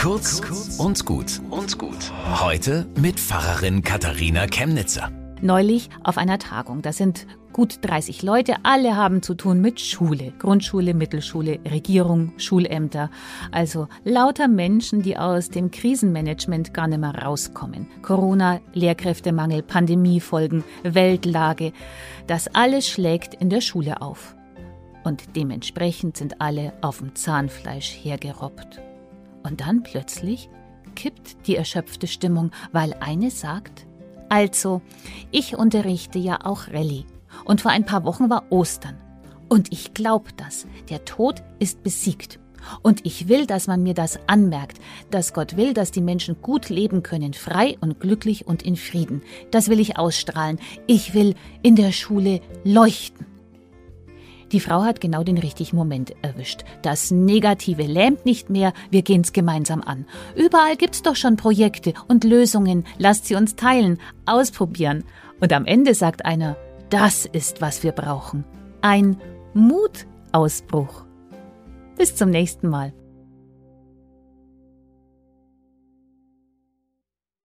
Kurz und gut und gut. Heute mit Pfarrerin Katharina Chemnitzer. Neulich auf einer Tagung. Da sind gut 30 Leute. Alle haben zu tun mit Schule. Grundschule, Mittelschule, Regierung, Schulämter. Also lauter Menschen, die aus dem Krisenmanagement gar nicht mehr rauskommen. Corona, Lehrkräftemangel, Pandemiefolgen, Weltlage. Das alles schlägt in der Schule auf. Und dementsprechend sind alle auf dem Zahnfleisch hergerobbt. Und dann plötzlich kippt die erschöpfte Stimmung, weil eine sagt, also, ich unterrichte ja auch Rallye. Und vor ein paar Wochen war Ostern. Und ich glaube das. Der Tod ist besiegt. Und ich will, dass man mir das anmerkt, dass Gott will, dass die Menschen gut leben können, frei und glücklich und in Frieden. Das will ich ausstrahlen. Ich will in der Schule leuchten. Die Frau hat genau den richtigen Moment erwischt. Das Negative lähmt nicht mehr, wir gehen's gemeinsam an. Überall gibt's doch schon Projekte und Lösungen. Lasst sie uns teilen, ausprobieren. Und am Ende sagt einer, das ist, was wir brauchen. Ein Mutausbruch. Bis zum nächsten Mal.